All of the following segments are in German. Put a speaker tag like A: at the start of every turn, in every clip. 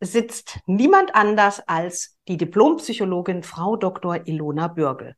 A: sitzt niemand anders als die Diplompsychologin Frau Dr. Ilona Bürgel.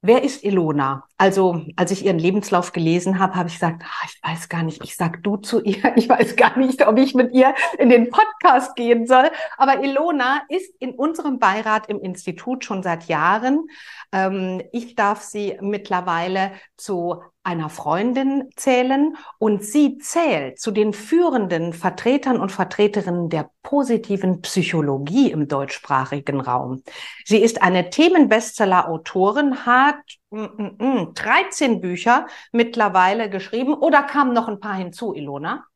A: Wer ist Ilona? Also, als ich ihren Lebenslauf gelesen habe, habe ich gesagt, ah, ich weiß gar nicht, ich sag du zu ihr, ich weiß gar nicht, ob ich mit ihr in den Podcast gehen soll. Aber Ilona ist in unserem Beirat im Institut schon seit Jahren. Ähm, ich darf sie mittlerweile zu einer Freundin zählen und sie zählt zu den führenden Vertretern und Vertreterinnen der positiven Psychologie im deutschsprachigen Raum. Sie ist eine Themenbestseller-Autorin, hat mm, mm, mm, 13 Bücher mittlerweile geschrieben oder kamen noch ein paar hinzu, Ilona?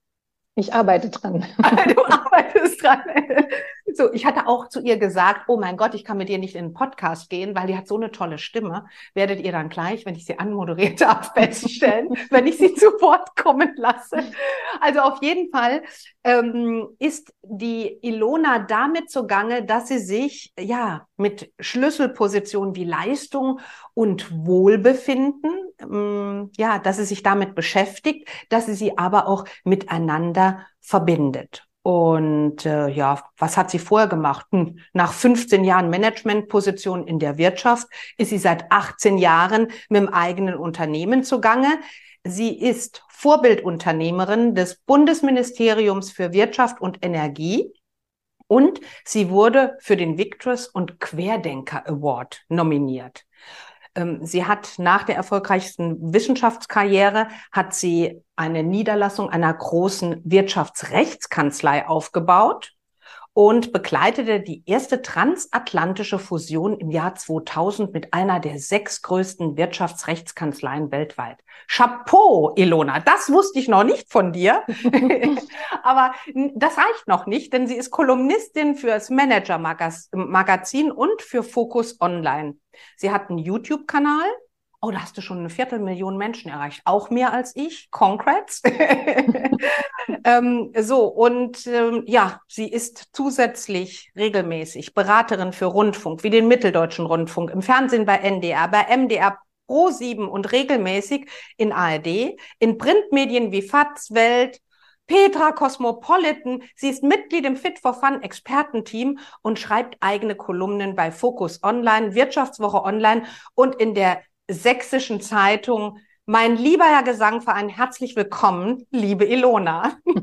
B: Ich arbeite dran.
A: Du arbeitest dran. So, ich hatte auch zu ihr gesagt, oh mein Gott, ich kann mit ihr nicht in den Podcast gehen, weil die hat so eine tolle Stimme. Werdet ihr dann gleich, wenn ich sie anmoderiert habe, feststellen, wenn ich sie zu Wort kommen lasse. Also auf jeden Fall ähm, ist die Ilona damit zugange, dass sie sich ja mit Schlüsselpositionen wie Leistung und Wohlbefinden, ähm, ja, dass sie sich damit beschäftigt, dass sie sie aber auch miteinander verbindet. Und äh, ja, was hat sie vorher gemacht? Hm, nach 15 Jahren Managementposition in der Wirtschaft ist sie seit 18 Jahren mit dem eigenen Unternehmen zugange. Sie ist Vorbildunternehmerin des Bundesministeriums für Wirtschaft und Energie und sie wurde für den Victress und Querdenker Award nominiert. Ähm, sie hat nach der erfolgreichsten Wissenschaftskarriere hat sie eine Niederlassung einer großen Wirtschaftsrechtskanzlei aufgebaut und begleitete die erste transatlantische Fusion im Jahr 2000 mit einer der sechs größten Wirtschaftsrechtskanzleien weltweit. Chapeau, Ilona, das wusste ich noch nicht von dir. Aber das reicht noch nicht, denn sie ist Kolumnistin für das Manager Magazin und für Focus Online. Sie hat einen YouTube-Kanal, Oh, da hast du schon eine Viertelmillion Menschen erreicht. Auch mehr als ich. Congrats. ähm, so, und ähm, ja, sie ist zusätzlich regelmäßig Beraterin für Rundfunk, wie den Mitteldeutschen Rundfunk, im Fernsehen bei NDR, bei MDR Pro 7 und regelmäßig in ARD, in Printmedien wie FATS, Welt, Petra Cosmopolitan. Sie ist Mitglied im Fit for Fun Expertenteam und schreibt eigene Kolumnen bei Focus Online, Wirtschaftswoche Online und in der sächsischen Zeitung. Mein lieber Herr Gesangverein, herzlich willkommen, liebe Ilona.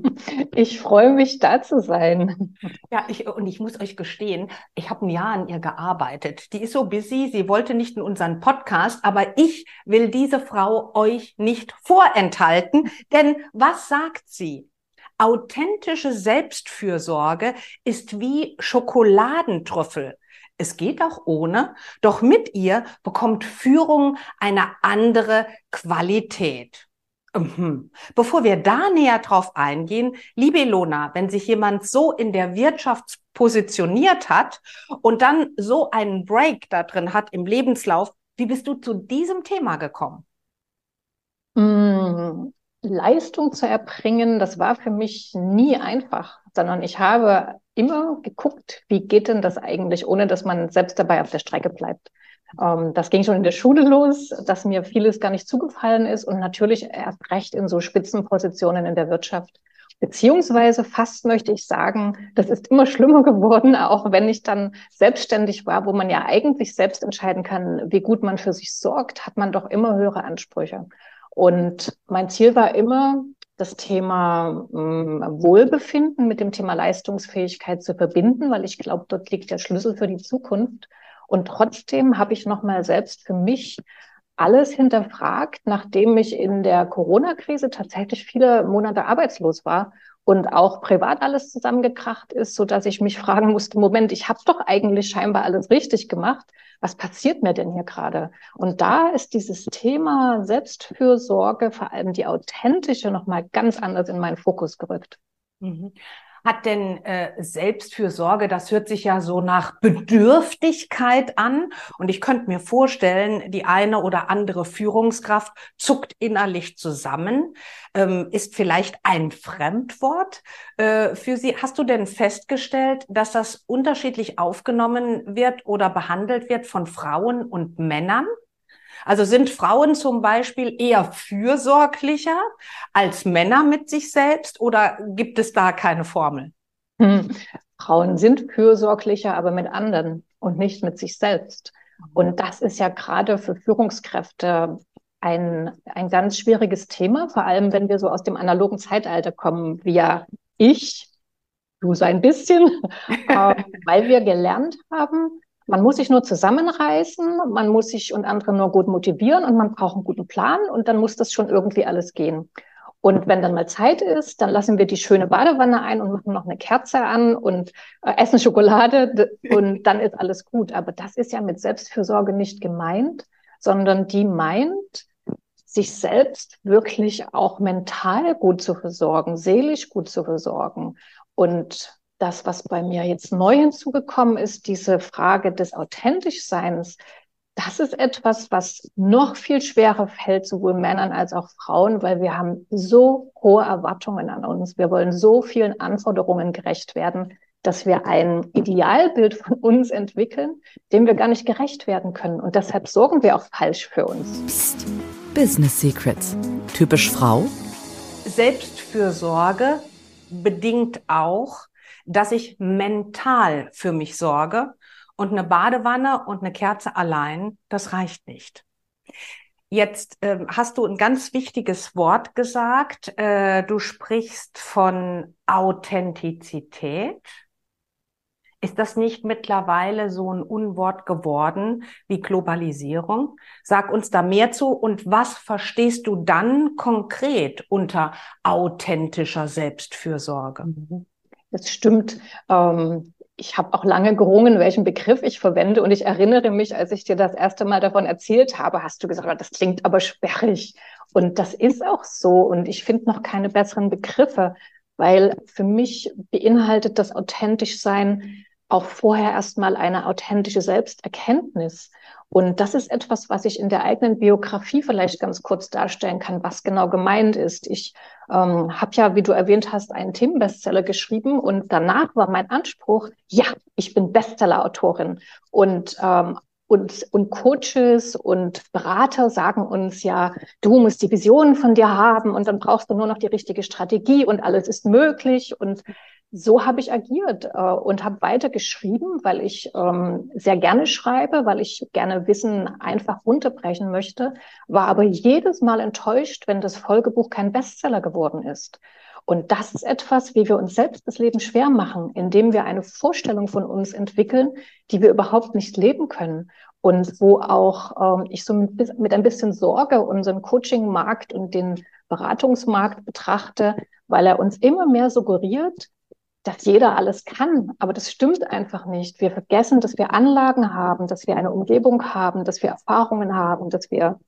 B: Ich freue mich, da zu sein.
A: Ja, ich, und ich muss euch gestehen, ich habe ein Jahr an ihr gearbeitet. Die ist so busy, sie wollte nicht in unseren Podcast, aber ich will diese Frau euch nicht vorenthalten, denn was sagt sie? Authentische Selbstfürsorge ist wie Schokoladentrüffel. Es geht auch ohne, doch mit ihr bekommt Führung eine andere Qualität. Mhm. Bevor wir da näher drauf eingehen, liebe Ilona, wenn sich jemand so in der Wirtschaft positioniert hat und dann so einen Break da drin hat im Lebenslauf, wie bist du zu diesem Thema gekommen?
B: Mm, Leistung zu erbringen, das war für mich nie einfach, sondern ich habe immer geguckt, wie geht denn das eigentlich, ohne dass man selbst dabei auf der Strecke bleibt. Ähm, das ging schon in der Schule los, dass mir vieles gar nicht zugefallen ist und natürlich erst recht in so Spitzenpositionen in der Wirtschaft. Beziehungsweise fast möchte ich sagen, das ist immer schlimmer geworden, auch wenn ich dann selbstständig war, wo man ja eigentlich selbst entscheiden kann, wie gut man für sich sorgt, hat man doch immer höhere Ansprüche. Und mein Ziel war immer, das Thema ähm, Wohlbefinden mit dem Thema Leistungsfähigkeit zu verbinden, weil ich glaube, dort liegt der Schlüssel für die Zukunft. Und trotzdem habe ich nochmal selbst für mich alles hinterfragt, nachdem ich in der Corona-Krise tatsächlich viele Monate arbeitslos war und auch privat alles zusammengekracht ist, so dass ich mich fragen musste, Moment, ich habe doch eigentlich scheinbar alles richtig gemacht. Was passiert mir denn hier gerade? Und da ist dieses Thema Selbstfürsorge, vor allem die authentische, nochmal ganz anders in meinen Fokus gerückt.
A: Mhm. Hat denn äh, Selbstfürsorge, das hört sich ja so nach Bedürftigkeit an. Und ich könnte mir vorstellen, die eine oder andere Führungskraft zuckt innerlich zusammen, ähm, ist vielleicht ein Fremdwort äh, für sie. Hast du denn festgestellt, dass das unterschiedlich aufgenommen wird oder behandelt wird von Frauen und Männern? Also sind Frauen zum Beispiel eher fürsorglicher als Männer mit sich selbst oder gibt es da keine Formel?
B: Hm. Frauen sind fürsorglicher, aber mit anderen und nicht mit sich selbst. Und das ist ja gerade für Führungskräfte ein, ein ganz schwieriges Thema, vor allem wenn wir so aus dem analogen Zeitalter kommen, wie ja ich, du so ein bisschen, äh, weil wir gelernt haben, man muss sich nur zusammenreißen, man muss sich und andere nur gut motivieren und man braucht einen guten Plan und dann muss das schon irgendwie alles gehen. Und wenn dann mal Zeit ist, dann lassen wir die schöne Badewanne ein und machen noch eine Kerze an und äh, essen Schokolade und dann ist alles gut. Aber das ist ja mit Selbstfürsorge nicht gemeint, sondern die meint, sich selbst wirklich auch mental gut zu versorgen, seelisch gut zu versorgen und das, was bei mir jetzt neu hinzugekommen ist, diese Frage des Authentischseins, das ist etwas, was noch viel schwerer fällt, sowohl Männern als auch Frauen, weil wir haben so hohe Erwartungen an uns. Wir wollen so vielen Anforderungen gerecht werden, dass wir ein Idealbild von uns entwickeln, dem wir gar nicht gerecht werden können. Und deshalb sorgen wir auch falsch für uns.
C: Psst. Business Secrets. Typisch Frau?
A: Selbstfürsorge bedingt auch, dass ich mental für mich sorge und eine Badewanne und eine Kerze allein, das reicht nicht. Jetzt äh, hast du ein ganz wichtiges Wort gesagt. Äh, du sprichst von Authentizität. Ist das nicht mittlerweile so ein Unwort geworden wie Globalisierung? Sag uns da mehr zu und was verstehst du dann konkret unter authentischer Selbstfürsorge?
B: Mhm. Das stimmt. Ähm, ich habe auch lange gerungen, welchen Begriff ich verwende. Und ich erinnere mich, als ich dir das erste Mal davon erzählt habe, hast du gesagt, oh, das klingt aber sperrig. Und das ist auch so. Und ich finde noch keine besseren Begriffe, weil für mich beinhaltet das authentisch sein auch vorher erstmal eine authentische Selbsterkenntnis. Und das ist etwas, was ich in der eigenen Biografie vielleicht ganz kurz darstellen kann, was genau gemeint ist. Ich ähm, habe ja, wie du erwähnt hast, einen Themenbestseller geschrieben und danach war mein Anspruch, ja, ich bin Bestsellerautorin. Und ähm, und, und Coaches und Berater sagen uns ja, du musst die Visionen von dir haben und dann brauchst du nur noch die richtige Strategie und alles ist möglich. Und so habe ich agiert äh, und habe weiter geschrieben, weil ich ähm, sehr gerne schreibe, weil ich gerne Wissen einfach runterbrechen möchte, war aber jedes Mal enttäuscht, wenn das Folgebuch kein Bestseller geworden ist. Und das ist etwas, wie wir uns selbst das Leben schwer machen, indem wir eine Vorstellung von uns entwickeln, die wir überhaupt nicht leben können. Und wo auch ähm, ich so mit, mit ein bisschen Sorge unseren Coaching-Markt und den Beratungsmarkt betrachte, weil er uns immer mehr suggeriert, dass jeder alles kann. Aber das stimmt einfach nicht. Wir vergessen, dass wir Anlagen haben, dass wir eine Umgebung haben, dass wir Erfahrungen haben, dass wir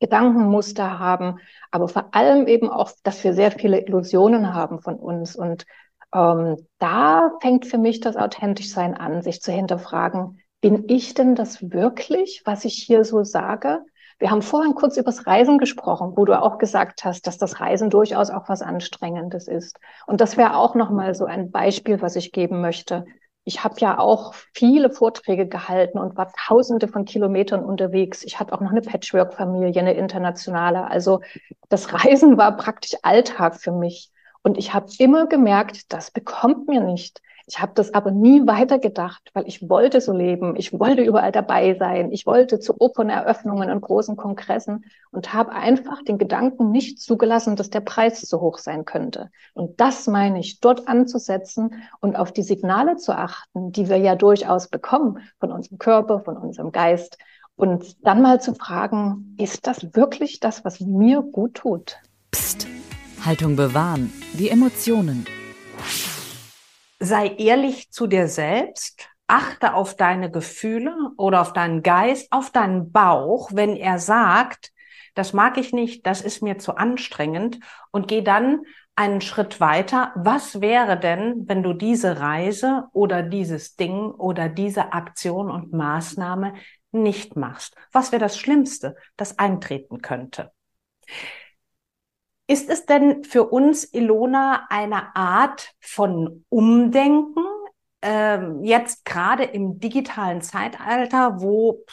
B: Gedankenmuster haben, aber vor allem eben auch, dass wir sehr viele Illusionen haben von uns. Und ähm, da fängt für mich das Authentischsein an, sich zu hinterfragen, bin ich denn das wirklich, was ich hier so sage? Wir haben vorhin kurz übers Reisen gesprochen, wo du auch gesagt hast, dass das Reisen durchaus auch was Anstrengendes ist. Und das wäre auch nochmal so ein Beispiel, was ich geben möchte. Ich habe ja auch viele Vorträge gehalten und war tausende von Kilometern unterwegs. Ich hatte auch noch eine Patchwork-Familie, eine internationale. Also das Reisen war praktisch Alltag für mich. Und ich habe immer gemerkt, das bekommt mir nicht. Ich habe das aber nie weitergedacht, weil ich wollte so leben. Ich wollte überall dabei sein. Ich wollte zu Operneröffnungen und großen Kongressen und habe einfach den Gedanken nicht zugelassen, dass der Preis zu hoch sein könnte. Und das meine ich, dort anzusetzen und auf die Signale zu achten, die wir ja durchaus bekommen von unserem Körper, von unserem Geist. Und dann mal zu fragen, ist das wirklich das, was mir gut tut?
C: Psst. Haltung bewahren. Die Emotionen
A: sei ehrlich zu dir selbst, achte auf deine Gefühle oder auf deinen Geist, auf deinen Bauch, wenn er sagt, das mag ich nicht, das ist mir zu anstrengend und geh dann einen Schritt weiter. Was wäre denn, wenn du diese Reise oder dieses Ding oder diese Aktion und Maßnahme nicht machst? Was wäre das Schlimmste, das eintreten könnte? Ist es denn für uns, Ilona, eine Art von Umdenken, ähm, jetzt gerade im digitalen Zeitalter, wo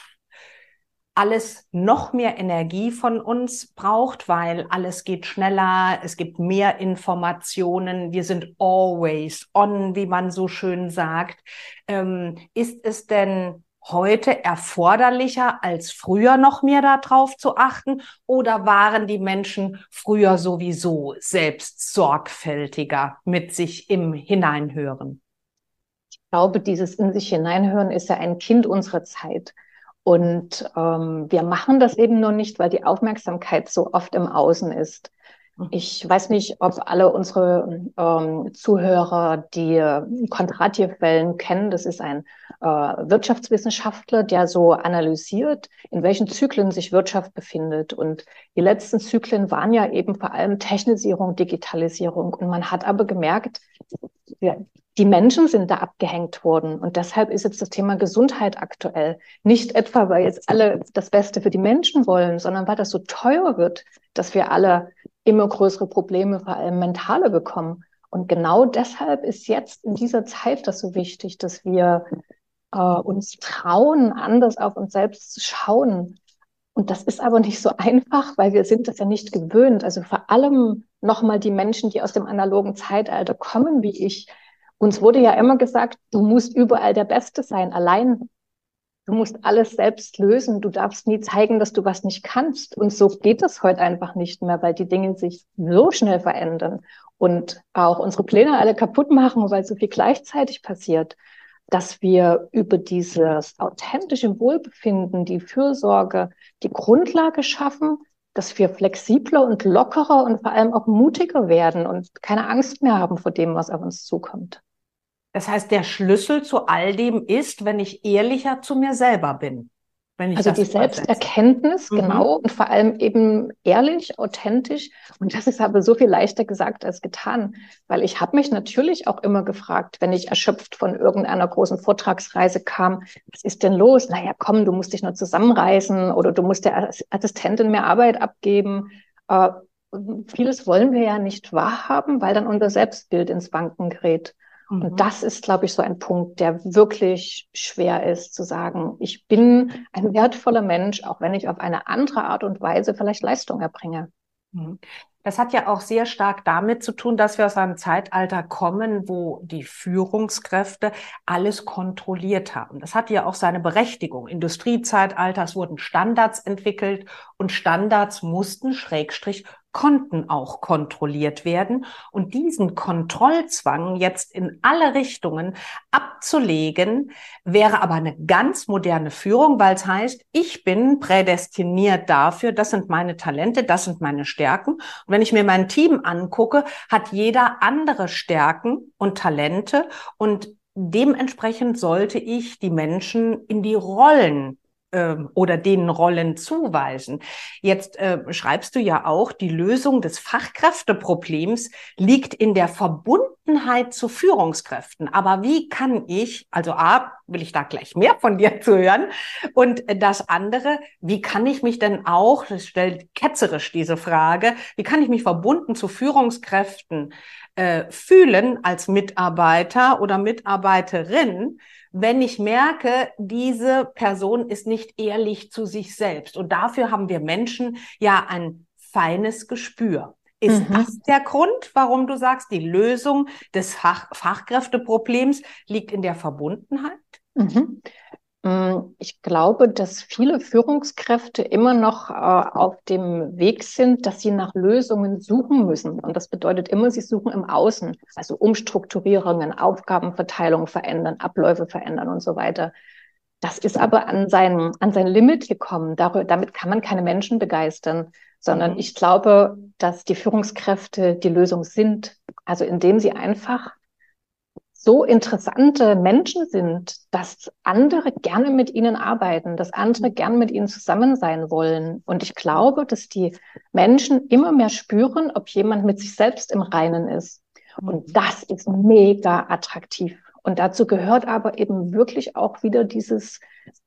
A: alles noch mehr Energie von uns braucht, weil alles geht schneller, es gibt mehr Informationen, wir sind always on, wie man so schön sagt. Ähm, ist es denn heute erforderlicher als früher noch mehr darauf zu achten oder waren die Menschen früher sowieso selbst sorgfältiger mit sich im Hineinhören?
B: Ich glaube, dieses in sich hineinhören ist ja ein Kind unserer Zeit. Und ähm, wir machen das eben nur nicht, weil die Aufmerksamkeit so oft im Außen ist. Mhm. Ich weiß nicht, ob alle unsere ähm, Zuhörer die Kondratjew-Wellen kennen. Das ist ein äh, Wirtschaftswissenschaftler, der so analysiert, in welchen Zyklen sich Wirtschaft befindet. Und die letzten Zyklen waren ja eben vor allem Technisierung, Digitalisierung. Und man hat aber gemerkt, ja, die Menschen sind da abgehängt worden. Und deshalb ist jetzt das Thema Gesundheit aktuell. Nicht etwa, weil jetzt alle das Beste für die Menschen wollen, sondern weil das so teuer wird, dass wir alle immer größere Probleme, vor allem mentale, bekommen. Und genau deshalb ist jetzt in dieser Zeit das so wichtig, dass wir äh, uns trauen, anders auf uns selbst zu schauen. Und das ist aber nicht so einfach, weil wir sind das ja nicht gewöhnt. Also vor allem nochmal die Menschen, die aus dem analogen Zeitalter kommen, wie ich, uns wurde ja immer gesagt, du musst überall der Beste sein, allein. Du musst alles selbst lösen. Du darfst nie zeigen, dass du was nicht kannst. Und so geht es heute einfach nicht mehr, weil die Dinge sich so schnell verändern und auch unsere Pläne alle kaputt machen, weil so viel gleichzeitig passiert, dass wir über dieses authentische Wohlbefinden, die Fürsorge, die Grundlage schaffen, dass wir flexibler und lockerer und vor allem auch mutiger werden und keine Angst mehr haben vor dem, was auf uns zukommt.
A: Das heißt, der Schlüssel zu all dem ist, wenn ich ehrlicher zu mir selber bin.
B: also die Selbsterkenntnis, mhm. genau, und vor allem eben ehrlich, authentisch. Und das ist aber so viel leichter gesagt als getan, weil ich habe mich natürlich auch immer gefragt, wenn ich erschöpft von irgendeiner großen Vortragsreise kam, was ist denn los? Naja, komm, du musst dich nur zusammenreißen oder du musst der Assistentin mehr Arbeit abgeben. Äh, vieles wollen wir ja nicht wahrhaben, weil dann unser Selbstbild ins Wanken gerät. Mhm. Und das ist, glaube ich, so ein Punkt, der wirklich schwer ist zu sagen, ich bin ein wertvoller Mensch, auch wenn ich auf eine andere Art und Weise vielleicht Leistung erbringe.
A: Mhm. Das hat ja auch sehr stark damit zu tun, dass wir aus einem Zeitalter kommen, wo die Führungskräfte alles kontrolliert haben. Das hat ja auch seine Berechtigung. Industriezeitalter, es wurden Standards entwickelt und Standards mussten Schrägstrich konnten auch kontrolliert werden. Und diesen Kontrollzwang jetzt in alle Richtungen abzulegen, wäre aber eine ganz moderne Führung, weil es heißt, ich bin prädestiniert dafür, das sind meine Talente, das sind meine Stärken. Und wenn ich mir mein Team angucke, hat jeder andere Stärken und Talente und Dementsprechend sollte ich die Menschen in die Rollen ähm, oder denen Rollen zuweisen. Jetzt äh, schreibst du ja auch, die Lösung des Fachkräfteproblems liegt in der Verbundenheit zu Führungskräften. Aber wie kann ich, also A, will ich da gleich mehr von dir zu hören, und das andere, wie kann ich mich denn auch, das stellt ketzerisch diese Frage, wie kann ich mich verbunden zu Führungskräften äh, fühlen als Mitarbeiter oder Mitarbeiterin, wenn ich merke, diese Person ist nicht ehrlich zu sich selbst. Und dafür haben wir Menschen ja ein feines Gespür. Ist mhm. das der Grund, warum du sagst, die Lösung des Fach Fachkräfteproblems liegt in der Verbundenheit?
B: Mhm. Mm, ich glaube, dass viele Führungskräfte immer noch äh, auf dem Weg sind, dass sie nach Lösungen suchen müssen. Und das bedeutet immer, sie suchen im Außen, also Umstrukturierungen, Aufgabenverteilung verändern, Abläufe verändern und so weiter. Das ist aber an sein, an sein Limit gekommen. Dar damit kann man keine Menschen begeistern, sondern mhm. ich glaube, dass die Führungskräfte die Lösung sind. Also indem sie einfach so interessante Menschen sind, dass andere gerne mit ihnen arbeiten, dass andere gerne mit ihnen zusammen sein wollen. Und ich glaube, dass die Menschen immer mehr spüren, ob jemand mit sich selbst im Reinen ist. Und mhm. das ist mega attraktiv. Und dazu gehört aber eben wirklich auch wieder dieses,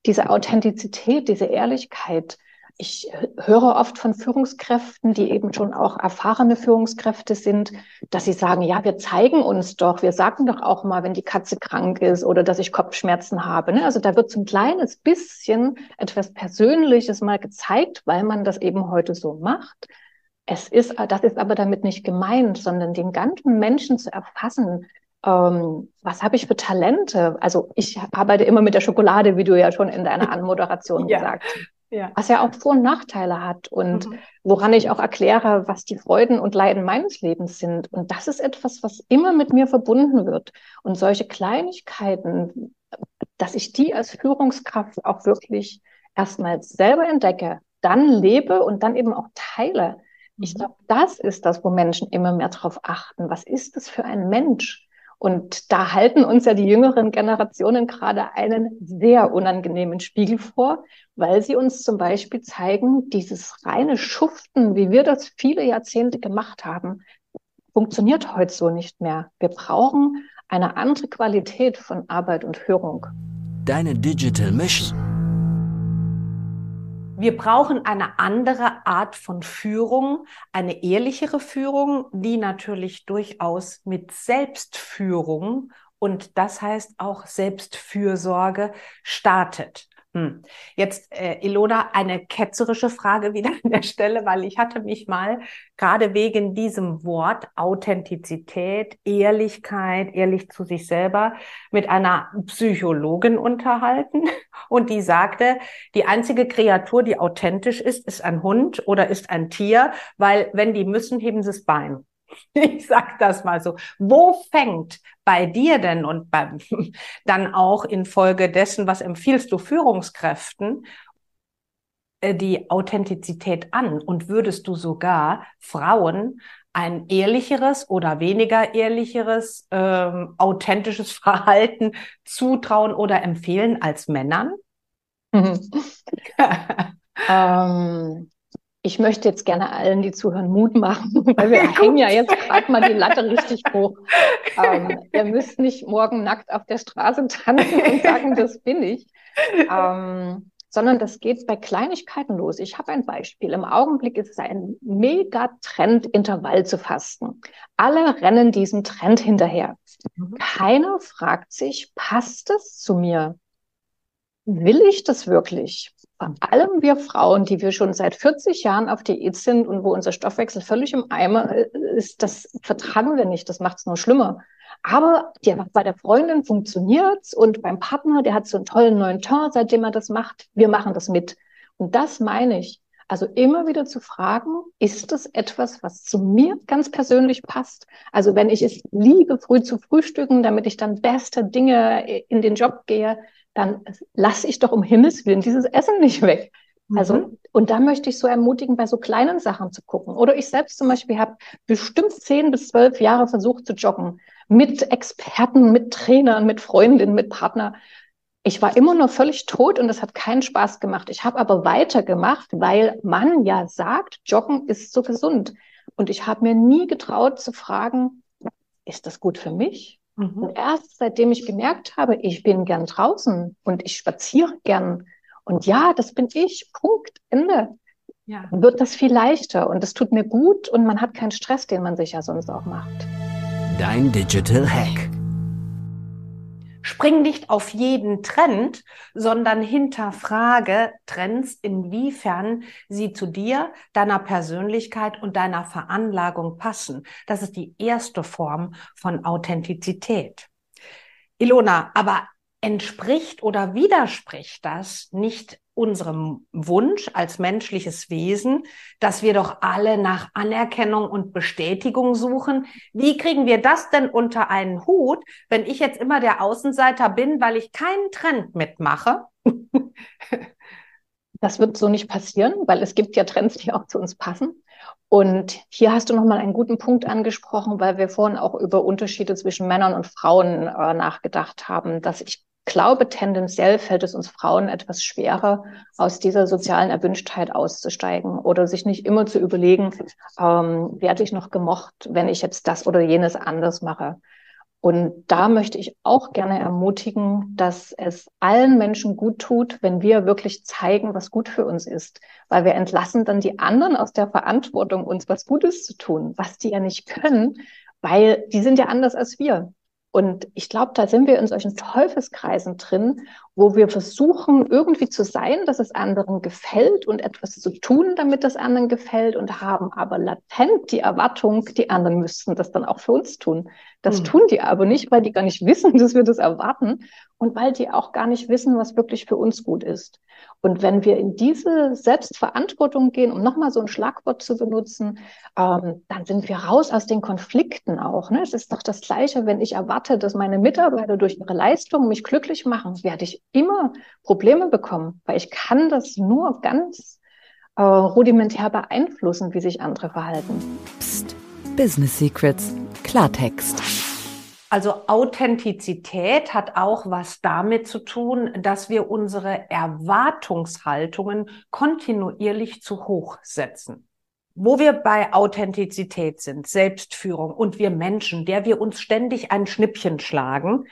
B: diese Authentizität, diese Ehrlichkeit, ich höre oft von Führungskräften, die eben schon auch erfahrene Führungskräfte sind, dass sie sagen, ja, wir zeigen uns doch, wir sagen doch auch mal, wenn die Katze krank ist oder dass ich Kopfschmerzen habe. Ne? Also da wird so ein kleines bisschen etwas Persönliches mal gezeigt, weil man das eben heute so macht. Es ist, das ist aber damit nicht gemeint, sondern den ganzen Menschen zu erfassen, ähm, was habe ich für Talente? Also ich arbeite immer mit der Schokolade, wie du ja schon in deiner Anmoderation ja. gesagt hast ja. was ja auch Vor- und Nachteile hat und mhm. woran ich auch erkläre, was die Freuden und Leiden meines Lebens sind. Und das ist etwas, was immer mit mir verbunden wird. Und solche Kleinigkeiten, dass ich die als Führungskraft auch wirklich erstmals selber entdecke, dann lebe und dann eben auch teile. Ich mhm. glaube, das ist das, wo Menschen immer mehr darauf achten. Was ist das für ein Mensch? Und da halten uns ja die jüngeren Generationen gerade einen sehr unangenehmen Spiegel vor, weil sie uns zum Beispiel zeigen, dieses reine Schuften, wie wir das viele Jahrzehnte gemacht haben, funktioniert heute so nicht mehr. Wir brauchen eine andere Qualität von Arbeit und Führung.
D: Deine Digital Mission.
A: Wir brauchen eine andere Art von Führung, eine ehrlichere Führung, die natürlich durchaus mit Selbstführung und das heißt auch Selbstfürsorge startet. Hm. Jetzt, äh, Ilona, eine ketzerische Frage wieder an der Stelle, weil ich hatte mich mal gerade wegen diesem Wort Authentizität, Ehrlichkeit, ehrlich zu sich selber mit einer Psychologin unterhalten und die sagte, die einzige Kreatur, die authentisch ist, ist ein Hund oder ist ein Tier, weil wenn die müssen, heben sie das Bein. Ich sag das mal so. Wo fängt bei dir denn und beim, dann auch infolge dessen, was empfiehlst du Führungskräften, äh, die Authentizität an? Und würdest du sogar Frauen ein ehrlicheres oder weniger ehrlicheres, ähm, authentisches Verhalten zutrauen oder empfehlen als Männern?
B: ähm, ich möchte jetzt gerne allen, die zuhören, Mut machen, weil wir hängen ja jetzt gerade mal die Latte richtig hoch. Ähm, ihr müsst nicht morgen nackt auf der Straße tanzen und sagen, das bin ich. Ähm, sondern das geht bei Kleinigkeiten los. Ich habe ein Beispiel. Im Augenblick ist es ein Megatrend, Intervall zu fasten. Alle rennen diesem Trend hinterher. Mhm. Keiner fragt sich, passt es zu mir? Will ich das wirklich? Vor allem wir Frauen, die wir schon seit 40 Jahren auf Diät sind und wo unser Stoffwechsel völlig im Eimer ist, das vertragen wir nicht. Das macht es nur schlimmer. Aber die, bei der Freundin funktioniert's und beim Partner, der hat so einen tollen neuen Ton, seitdem er das macht. Wir machen das mit. Und das meine ich. Also immer wieder zu fragen, ist das etwas, was zu mir ganz persönlich passt? Also wenn ich es liebe, früh zu frühstücken, damit ich dann beste Dinge in den Job gehe, dann lasse ich doch um Himmels Willen dieses Essen nicht weg. Also, mhm. und da möchte ich so ermutigen, bei so kleinen Sachen zu gucken. Oder ich selbst zum Beispiel habe bestimmt zehn bis zwölf Jahre versucht zu joggen. Mit Experten, mit Trainern, mit Freundinnen, mit Partner. Ich war immer noch völlig tot und das hat keinen Spaß gemacht. Ich habe aber weitergemacht, weil man ja sagt, Joggen ist so gesund. Und ich habe mir nie getraut zu fragen, ist das gut für mich? Mhm. Und erst seitdem ich gemerkt habe, ich bin gern draußen und ich spaziere gern und ja, das bin ich, Punkt, Ende, ja. wird das viel leichter und es tut mir gut und man hat keinen Stress, den man sich ja sonst auch macht.
D: Dein Digital Hack.
A: Spring nicht auf jeden Trend, sondern hinterfrage Trends, inwiefern sie zu dir, deiner Persönlichkeit und deiner Veranlagung passen. Das ist die erste Form von Authentizität. Ilona, aber entspricht oder widerspricht das nicht unserem Wunsch als menschliches Wesen, dass wir doch alle nach Anerkennung und Bestätigung suchen. Wie kriegen wir das denn unter einen Hut, wenn ich jetzt immer der Außenseiter bin, weil ich keinen Trend mitmache?
B: das wird so nicht passieren, weil es gibt ja Trends, die auch zu uns passen. Und hier hast du nochmal einen guten Punkt angesprochen, weil wir vorhin auch über Unterschiede zwischen Männern und Frauen äh, nachgedacht haben, dass ich glaube, tendenziell fällt es uns Frauen etwas schwerer, aus dieser sozialen Erwünschtheit auszusteigen oder sich nicht immer zu überlegen, ähm, werde ich noch gemocht, wenn ich jetzt das oder jenes anders mache. Und da möchte ich auch gerne ermutigen, dass es allen Menschen gut tut, wenn wir wirklich zeigen, was gut für uns ist. Weil wir entlassen dann die anderen aus der Verantwortung, uns was Gutes zu tun, was die ja nicht können, weil die sind ja anders als wir. Und ich glaube, da sind wir in solchen Teufelskreisen drin, wo wir versuchen, irgendwie zu sein, dass es anderen gefällt und etwas zu tun, damit es anderen gefällt und haben aber latent die Erwartung, die anderen müssten das dann auch für uns tun. Das mhm. tun die aber nicht, weil die gar nicht wissen, dass wir das erwarten und weil die auch gar nicht wissen, was wirklich für uns gut ist. Und wenn wir in diese Selbstverantwortung gehen, um nochmal so ein Schlagwort zu benutzen, ähm, dann sind wir raus aus den Konflikten auch. Ne? Es ist doch das Gleiche, wenn ich erwarte, dass meine Mitarbeiter durch ihre Leistung mich glücklich machen, werde ich immer Probleme bekommen, weil ich kann das nur ganz äh, rudimentär beeinflussen, wie sich andere verhalten.
C: Psst. Business Secrets. Klartext.
A: Also Authentizität hat auch was damit zu tun, dass wir unsere Erwartungshaltungen kontinuierlich zu hoch setzen. Wo wir bei Authentizität sind, Selbstführung und wir Menschen, der wir uns ständig ein Schnippchen schlagen,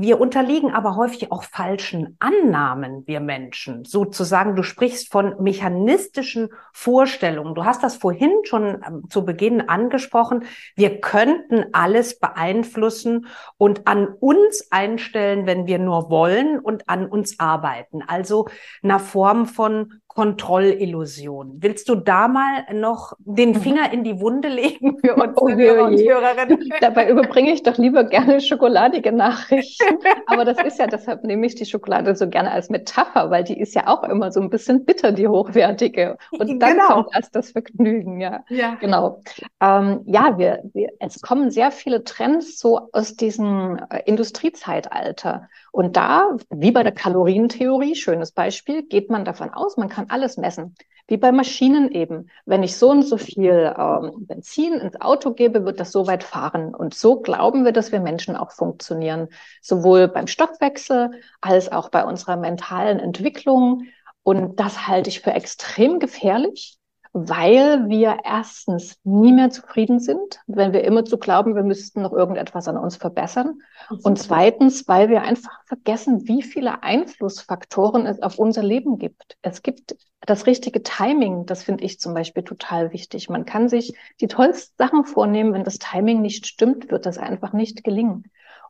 A: wir unterliegen aber häufig auch falschen Annahmen, wir Menschen. Sozusagen, du sprichst von mechanistischen Vorstellungen. Du hast das vorhin schon ähm, zu Beginn angesprochen. Wir könnten alles beeinflussen und an uns einstellen, wenn wir nur wollen und an uns arbeiten. Also einer Form von Kontrollillusion. Willst du da mal noch den mhm. Finger in die Wunde legen für uns oh, Hörer und Hörerinnen?
B: Dabei überbringe ich doch lieber gerne schokoladige Nachrichten. Aber das ist ja, deshalb nehme ich die Schokolade so gerne als Metapher, weil die ist ja auch immer so ein bisschen bitter, die hochwertige. Und dann genau. kommt erst das Vergnügen, ja. Ja. Genau. Ähm, ja, wir, wir, es kommen sehr viele Trends so aus diesem äh, Industriezeitalter. Und da, wie bei der Kalorientheorie, schönes Beispiel, geht man davon aus, man kann alles messen. Wie bei Maschinen eben. Wenn ich so und so viel ähm, Benzin ins Auto gebe, wird das so weit fahren. Und so glauben wir, dass wir Menschen auch funktionieren. Sowohl beim Stoffwechsel als auch bei unserer mentalen Entwicklung. Und das halte ich für extrem gefährlich, weil wir erstens nie mehr zufrieden sind, wenn wir immer zu glauben, wir müssten noch irgendetwas an uns verbessern. Und zweitens, weil wir einfach vergessen, wie viele Einflussfaktoren es auf unser Leben gibt. Es gibt das richtige Timing, das finde ich zum Beispiel total wichtig. Man kann sich die tollsten Sachen vornehmen, wenn das Timing nicht stimmt, wird das einfach nicht gelingen.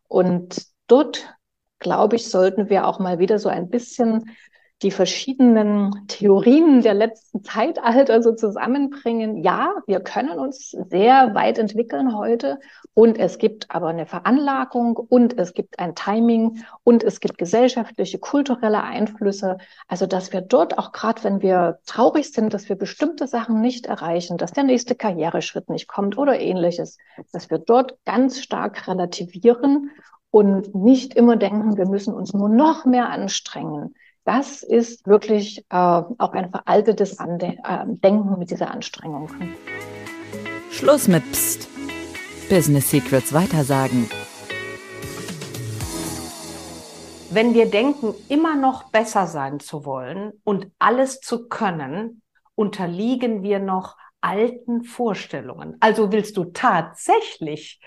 B: Und dort, glaube ich, sollten wir auch mal wieder so ein bisschen die verschiedenen Theorien der letzten Zeitalter so zusammenbringen. Ja, wir können uns sehr weit entwickeln heute und es gibt aber eine Veranlagung und es gibt ein Timing und es gibt gesellschaftliche, kulturelle Einflüsse. Also, dass wir dort auch gerade, wenn wir traurig sind, dass wir bestimmte Sachen nicht erreichen, dass der nächste Karriereschritt nicht kommt oder ähnliches, dass wir dort ganz stark relativieren und nicht immer denken, wir müssen uns nur noch mehr anstrengen das ist wirklich äh, auch ein veraltetes Ande äh, Denken mit dieser Anstrengung.
C: Schluss mit Psst. Business Secrets weitersagen.
A: Wenn wir denken, immer noch besser sein zu wollen und alles zu können, unterliegen wir noch alten Vorstellungen. Also willst du tatsächlich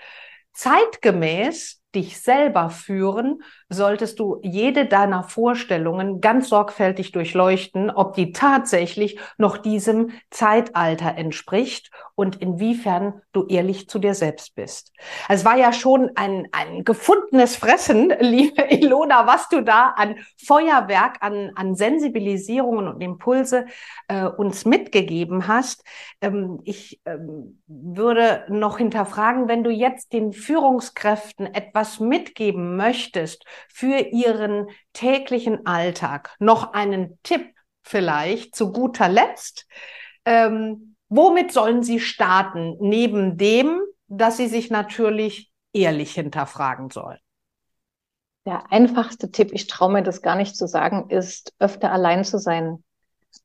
A: zeitgemäß dich selber führen, solltest du jede deiner Vorstellungen ganz sorgfältig durchleuchten, ob die tatsächlich noch diesem Zeitalter entspricht und inwiefern du ehrlich zu dir selbst bist. Es war ja schon ein, ein gefundenes Fressen, liebe Ilona, was du da an Feuerwerk, an, an Sensibilisierungen und Impulse äh, uns mitgegeben hast. Ähm, ich ähm, würde noch hinterfragen, wenn du jetzt den Führungskräften etwas mitgeben möchtest für ihren täglichen Alltag, noch einen Tipp vielleicht zu guter Letzt. Ähm, womit sollen sie starten, neben dem, dass sie sich natürlich ehrlich hinterfragen sollen?
B: Der einfachste Tipp, ich traue mir das gar nicht zu sagen, ist, öfter allein zu sein.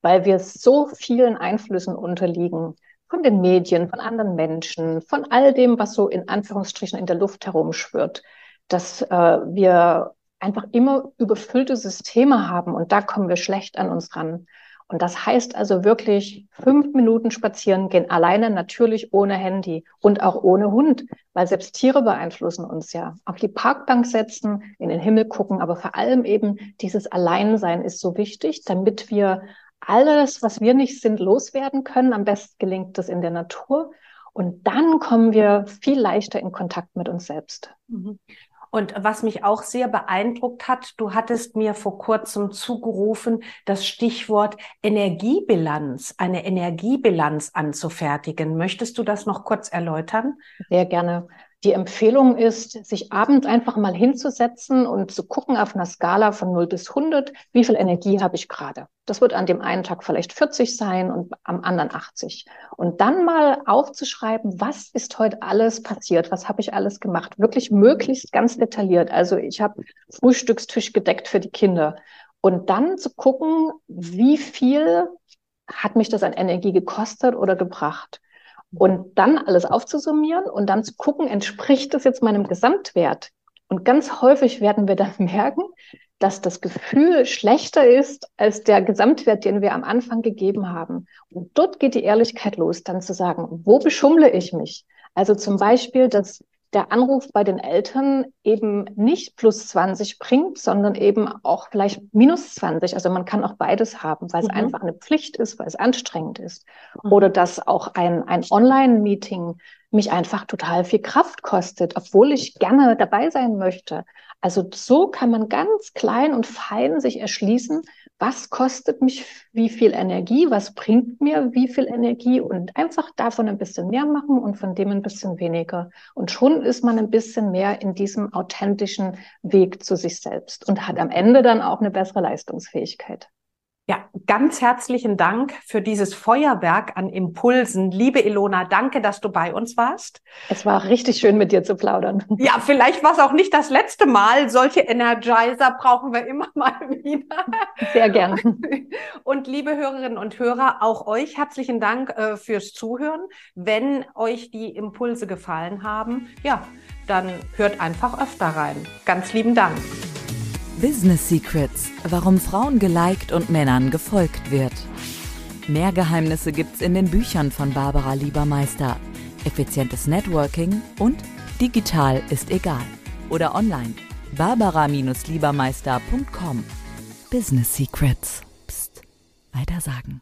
B: weil wir so vielen Einflüssen unterliegen. Von den Medien, von anderen Menschen, von all dem, was so in Anführungsstrichen in der Luft herumschwirrt, dass äh, wir einfach immer überfüllte Systeme haben und da kommen wir schlecht an uns ran. Und das heißt also wirklich fünf Minuten spazieren gehen, alleine natürlich ohne Handy und auch ohne Hund, weil selbst Tiere beeinflussen uns ja. Auf die Parkbank setzen, in den Himmel gucken, aber vor allem eben dieses Alleinsein ist so wichtig, damit wir alles, was wir nicht sind, loswerden können. Am besten gelingt das in der Natur. Und dann kommen wir viel leichter in Kontakt mit uns selbst.
A: Und was mich auch sehr beeindruckt hat, du hattest mir vor kurzem zugerufen, das Stichwort Energiebilanz, eine Energiebilanz anzufertigen. Möchtest du das noch kurz erläutern?
B: Sehr gerne. Die Empfehlung ist, sich abends einfach mal hinzusetzen und zu gucken auf einer Skala von 0 bis 100, wie viel Energie habe ich gerade. Das wird an dem einen Tag vielleicht 40 sein und am anderen 80. Und dann mal aufzuschreiben, was ist heute alles passiert, was habe ich alles gemacht. Wirklich möglichst ganz detailliert. Also ich habe Frühstückstisch gedeckt für die Kinder. Und dann zu gucken, wie viel hat mich das an Energie gekostet oder gebracht. Und dann alles aufzusummieren und dann zu gucken, entspricht das jetzt meinem Gesamtwert? Und ganz häufig werden wir dann merken, dass das Gefühl schlechter ist als der Gesamtwert, den wir am Anfang gegeben haben. Und dort geht die Ehrlichkeit los, dann zu sagen, wo beschummle ich mich? Also zum Beispiel, dass der Anruf bei den Eltern eben nicht plus 20 bringt, sondern eben auch vielleicht minus 20. Also man kann auch beides haben, weil es mhm. einfach eine Pflicht ist, weil es anstrengend ist. Mhm. Oder dass auch ein, ein Online-Meeting mich einfach total viel Kraft kostet, obwohl ich gerne dabei sein möchte. Also so kann man ganz klein und fein sich erschließen, was kostet mich wie viel Energie, was bringt mir wie viel Energie und einfach davon ein bisschen mehr machen und von dem ein bisschen weniger. Und schon ist man ein bisschen mehr in diesem authentischen Weg zu sich selbst und hat am Ende dann auch eine bessere Leistungsfähigkeit.
A: Ja, ganz herzlichen Dank für dieses Feuerwerk an Impulsen. Liebe Ilona, danke, dass du bei uns warst.
B: Es war richtig schön, mit dir zu plaudern.
A: Ja, vielleicht war es auch nicht das letzte Mal. Solche Energizer brauchen wir immer mal wieder.
B: Sehr gern.
A: Und liebe Hörerinnen und Hörer, auch euch herzlichen Dank äh, fürs Zuhören. Wenn euch die Impulse gefallen haben, ja, dann hört einfach öfter rein. Ganz lieben Dank.
C: Business Secrets, warum Frauen geliked und Männern gefolgt wird. Mehr Geheimnisse gibt's in den Büchern von Barbara Liebermeister. Effizientes Networking und digital ist egal. Oder online. Barbara-Liebermeister.com. Business Secrets. Psst. Weiter sagen.